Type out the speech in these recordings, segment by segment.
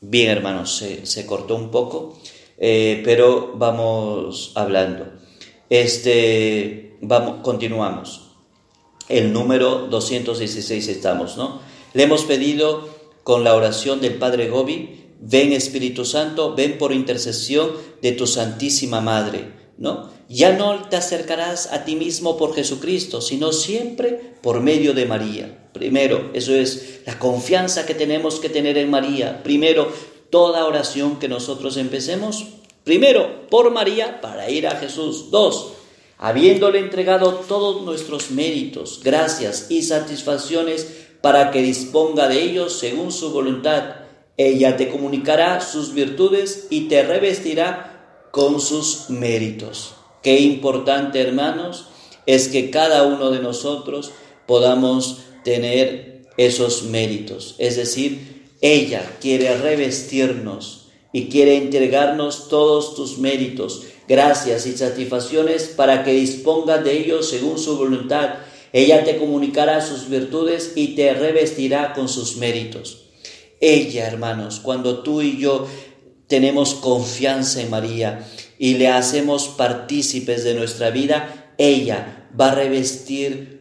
Bien, hermanos, se, cortó un poco, eh, pero vamos hablando. Este, vamos, continuamos. El número 216 estamos, ¿no? Le hemos pedido con la oración del Padre Gobi, ven Espíritu Santo, ven por intercesión de tu Santísima Madre, ¿no? Ya no te acercarás a ti mismo por Jesucristo, sino siempre por medio de María. Primero, eso es la confianza que tenemos que tener en María. Primero, toda oración que nosotros empecemos, primero por María para ir a Jesús. Dos, habiéndole entregado todos nuestros méritos, gracias y satisfacciones para que disponga de ellos según su voluntad. Ella te comunicará sus virtudes y te revestirá con sus méritos. Qué importante, hermanos, es que cada uno de nosotros podamos tener esos méritos. Es decir, ella quiere revestirnos y quiere entregarnos todos tus méritos, gracias y satisfacciones para que dispongas de ellos según su voluntad. Ella te comunicará sus virtudes y te revestirá con sus méritos. Ella, hermanos, cuando tú y yo tenemos confianza en María y le hacemos partícipes de nuestra vida, ella va a revestir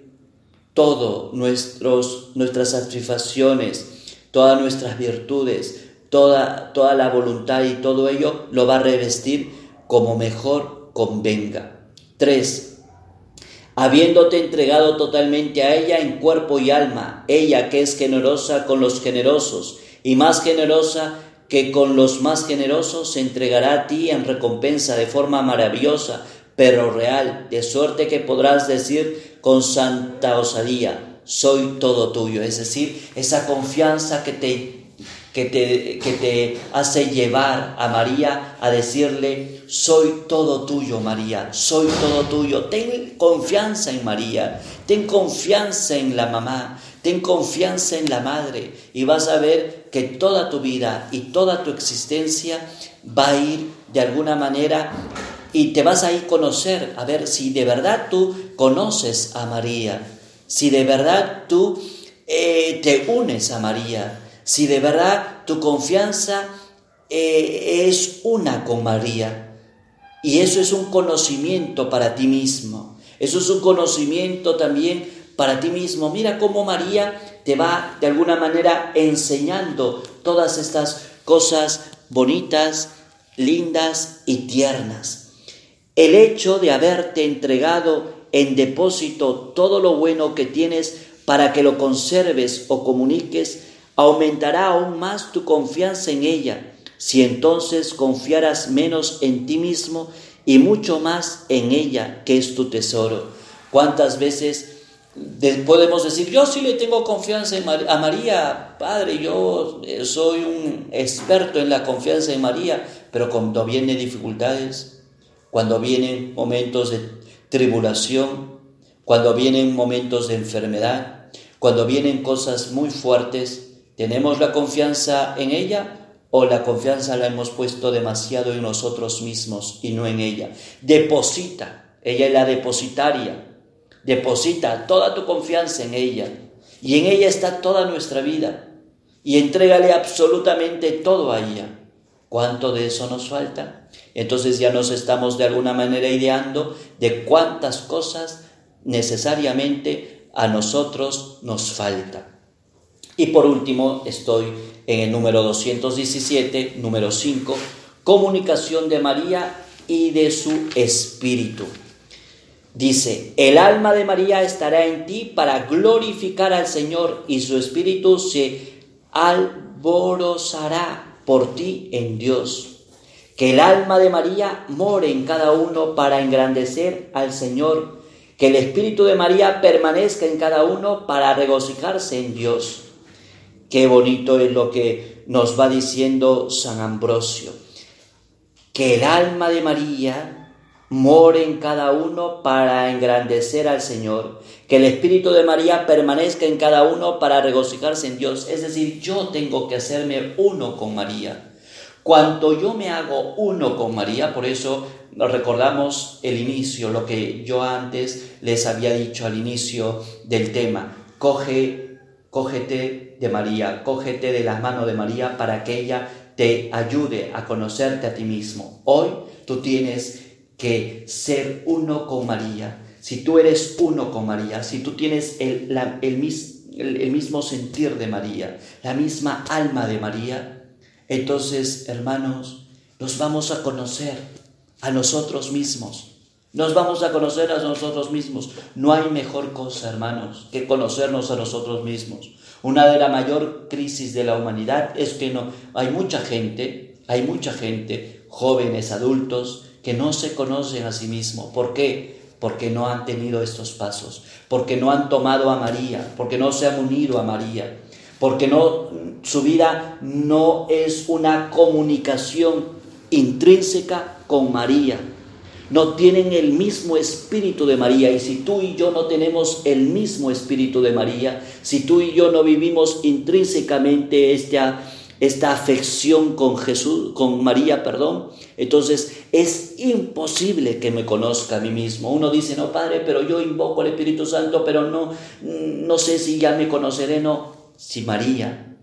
todo nuestros, nuestras satisfacciones, todas nuestras virtudes, toda, toda la voluntad y todo ello lo va a revestir como mejor convenga. 3. Habiéndote entregado totalmente a ella en cuerpo y alma, ella que es generosa con los generosos y más generosa que con los más generosos se entregará a ti en recompensa de forma maravillosa, pero real, de suerte que podrás decir con santa osadía, soy todo tuyo. Es decir, esa confianza que te, que te, que te hace llevar a María a decirle, soy todo tuyo, María, soy todo tuyo. Ten confianza en María, ten confianza en la mamá, ten confianza en la madre y vas a ver que toda tu vida y toda tu existencia va a ir de alguna manera y te vas a ir a conocer, a ver si de verdad tú conoces a María, si de verdad tú eh, te unes a María, si de verdad tu confianza eh, es una con María. Y eso es un conocimiento para ti mismo. Eso es un conocimiento también para ti mismo. Mira cómo María te va de alguna manera enseñando todas estas cosas bonitas, lindas y tiernas. El hecho de haberte entregado en depósito todo lo bueno que tienes para que lo conserves o comuniques, aumentará aún más tu confianza en ella, si entonces confiaras menos en ti mismo y mucho más en ella, que es tu tesoro. ¿Cuántas veces podemos decir, yo sí le tengo confianza a María, Padre, yo eh, soy un experto en la confianza en María, pero cuando vienen dificultades, cuando vienen momentos de tribulación, cuando vienen momentos de enfermedad, cuando vienen cosas muy fuertes, ¿tenemos la confianza en ella o la confianza la hemos puesto demasiado en nosotros mismos y no en ella? Deposita, ella es la depositaria, deposita toda tu confianza en ella y en ella está toda nuestra vida y entrégale absolutamente todo a ella. ¿Cuánto de eso nos falta? Entonces ya nos estamos de alguna manera ideando de cuántas cosas necesariamente a nosotros nos falta. Y por último, estoy en el número 217, número 5, comunicación de María y de su espíritu. Dice, el alma de María estará en ti para glorificar al Señor y su espíritu se alborozará por ti en Dios. Que el alma de María more en cada uno para engrandecer al Señor. Que el Espíritu de María permanezca en cada uno para regocijarse en Dios. Qué bonito es lo que nos va diciendo San Ambrosio. Que el alma de María more en cada uno para engrandecer al Señor. Que el Espíritu de María permanezca en cada uno para regocijarse en Dios. Es decir, yo tengo que hacerme uno con María. Cuanto yo me hago uno con María, por eso recordamos el inicio, lo que yo antes les había dicho al inicio del tema. Coge, cógete de María, cógete de las manos de María para que ella te ayude a conocerte a ti mismo. Hoy tú tienes que ser uno con María. Si tú eres uno con María, si tú tienes el, el mismo sentir de María, la misma alma de María, entonces, hermanos, nos vamos a conocer a nosotros mismos. Nos vamos a conocer a nosotros mismos. No hay mejor cosa, hermanos, que conocernos a nosotros mismos. Una de las mayor crisis de la humanidad es que no hay mucha gente, hay mucha gente, jóvenes, adultos, que no se conocen a sí mismos. ¿Por qué? Porque no han tenido estos pasos, porque no han tomado a María, porque no se han unido a María, porque no su vida no es una comunicación intrínseca con María. No tienen el mismo espíritu de María. Y si tú y yo no tenemos el mismo espíritu de María, si tú y yo no vivimos intrínsecamente esta, esta afección con Jesús, con María, perdón, entonces es imposible que me conozca a mí mismo. Uno dice, no, Padre, pero yo invoco al Espíritu Santo, pero no, no sé si ya me conoceré. No, si María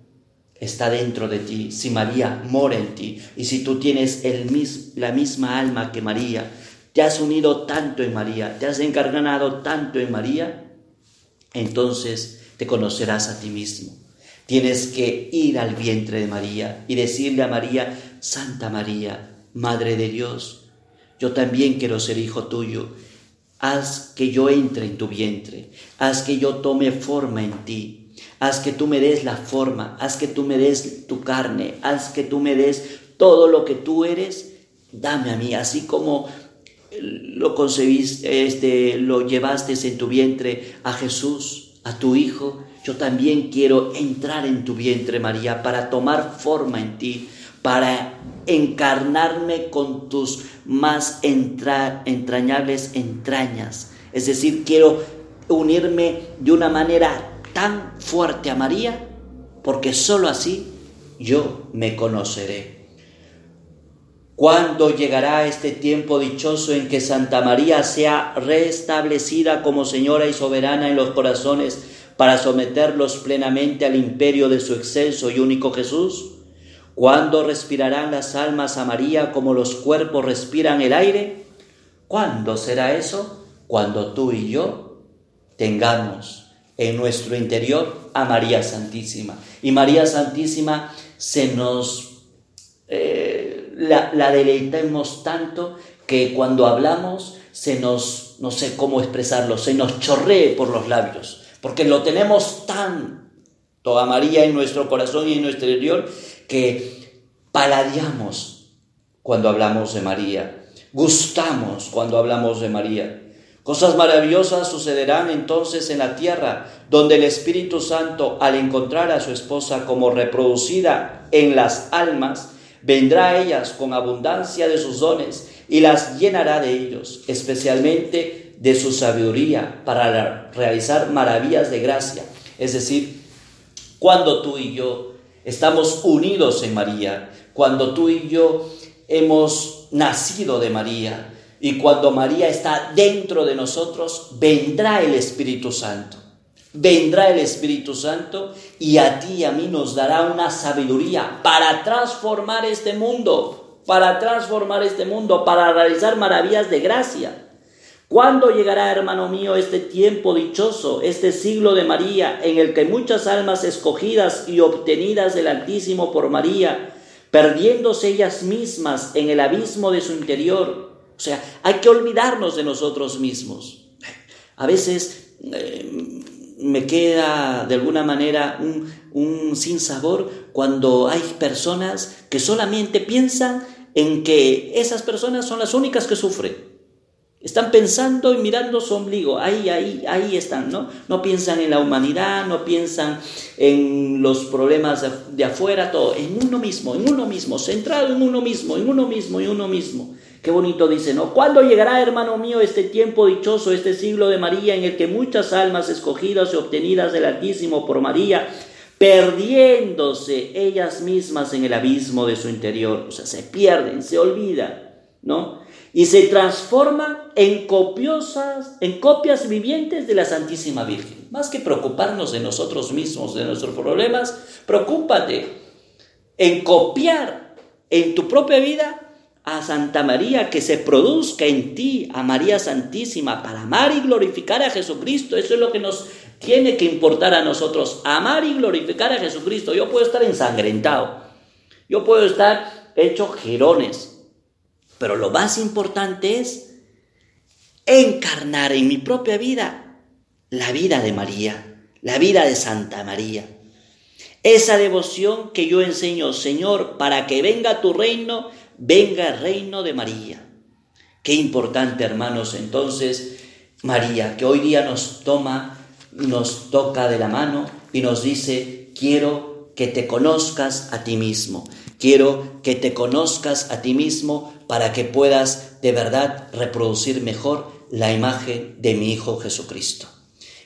está dentro de ti, si María mora en ti y si tú tienes el la misma alma que María, te has unido tanto en María, te has encarnado tanto en María, entonces te conocerás a ti mismo. Tienes que ir al vientre de María y decirle a María, Santa María, Madre de Dios, yo también quiero ser hijo tuyo. Haz que yo entre en tu vientre, haz que yo tome forma en ti, haz que tú me des la forma, haz que tú me des tu carne, haz que tú me des todo lo que tú eres, dame a mí, así como lo concebiste, este, lo llevaste en tu vientre a Jesús, a tu Hijo, yo también quiero entrar en tu vientre, María, para tomar forma en ti, para encarnarme con tus más entrañables entrañas. Es decir, quiero unirme de una manera tan fuerte a María, porque sólo así yo me conoceré. ¿Cuándo llegará este tiempo dichoso en que Santa María sea restablecida como Señora y soberana en los corazones para someterlos plenamente al imperio de su excelso y único Jesús? ¿Cuándo respirarán las almas a María como los cuerpos respiran el aire? ¿Cuándo será eso? Cuando tú y yo tengamos en nuestro interior a María Santísima. Y María Santísima se nos eh, la, la, deleitemos tanto que cuando hablamos se nos, no sé cómo expresarlo, se nos chorree por los labios, porque lo tenemos tanto a María en nuestro corazón y en nuestro interior que paladeamos cuando hablamos de María, gustamos cuando hablamos de María. Cosas maravillosas sucederán entonces en la tierra, donde el Espíritu Santo, al encontrar a su esposa como reproducida en las almas, vendrá a ellas con abundancia de sus dones y las llenará de ellos, especialmente de su sabiduría, para realizar maravillas de gracia. Es decir, cuando tú y yo estamos unidos en María, cuando tú y yo hemos nacido de María, y cuando María está dentro de nosotros, vendrá el Espíritu Santo. Vendrá el Espíritu Santo y a ti y a mí nos dará una sabiduría para transformar este mundo, para transformar este mundo, para realizar maravillas de gracia. ¿Cuándo llegará, hermano mío, este tiempo dichoso, este siglo de María, en el que muchas almas escogidas y obtenidas del Altísimo por María, perdiéndose ellas mismas en el abismo de su interior, o sea, hay que olvidarnos de nosotros mismos. A veces eh, me queda de alguna manera un, un sinsabor cuando hay personas que solamente piensan en que esas personas son las únicas que sufren. Están pensando y mirando su ombligo, ahí, ahí, ahí están, ¿no? No piensan en la humanidad, no piensan en los problemas de, de afuera, todo, en uno mismo, en uno mismo, centrado en uno mismo, en uno mismo, en uno mismo. Qué bonito dice, ¿no? ¿Cuándo llegará, hermano mío, este tiempo dichoso, este siglo de María, en el que muchas almas escogidas y obtenidas del Altísimo por María, perdiéndose ellas mismas en el abismo de su interior, o sea, se pierden, se olvidan, ¿no? Y se transforman en copiosas, en copias vivientes de la Santísima Virgen. Más que preocuparnos de nosotros mismos, de nuestros problemas, preocúpate en copiar en tu propia vida a Santa María, que se produzca en ti a María Santísima para amar y glorificar a Jesucristo. Eso es lo que nos tiene que importar a nosotros, amar y glorificar a Jesucristo. Yo puedo estar ensangrentado, yo puedo estar hecho girones, pero lo más importante es encarnar en mi propia vida la vida de María, la vida de Santa María. Esa devoción que yo enseño, Señor, para que venga tu reino, venga el reino de María. Qué importante, hermanos, entonces, María, que hoy día nos toma, nos toca de la mano y nos dice, quiero que te conozcas a ti mismo, quiero que te conozcas a ti mismo para que puedas de verdad reproducir mejor la imagen de mi Hijo Jesucristo.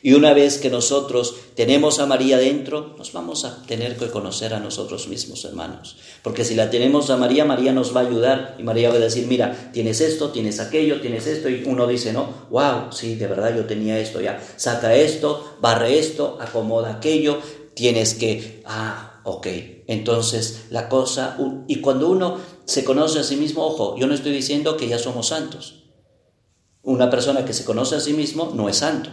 Y una vez que nosotros tenemos a María dentro, nos vamos a tener que conocer a nosotros mismos, hermanos. Porque si la tenemos a María, María nos va a ayudar y María va a decir, mira, tienes esto, tienes aquello, tienes esto. Y uno dice, no, wow, sí, de verdad yo tenía esto, ya, saca esto, barre esto, acomoda aquello, tienes que, ah, ok. Entonces la cosa, y cuando uno se conoce a sí mismo, ojo, yo no estoy diciendo que ya somos santos. Una persona que se conoce a sí mismo no es santo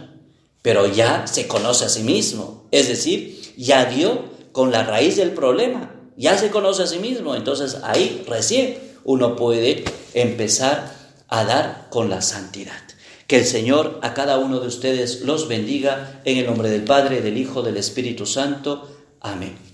pero ya se conoce a sí mismo. Es decir, ya dio con la raíz del problema, ya se conoce a sí mismo. Entonces ahí recién uno puede empezar a dar con la santidad. Que el Señor a cada uno de ustedes los bendiga en el nombre del Padre, del Hijo, del Espíritu Santo. Amén.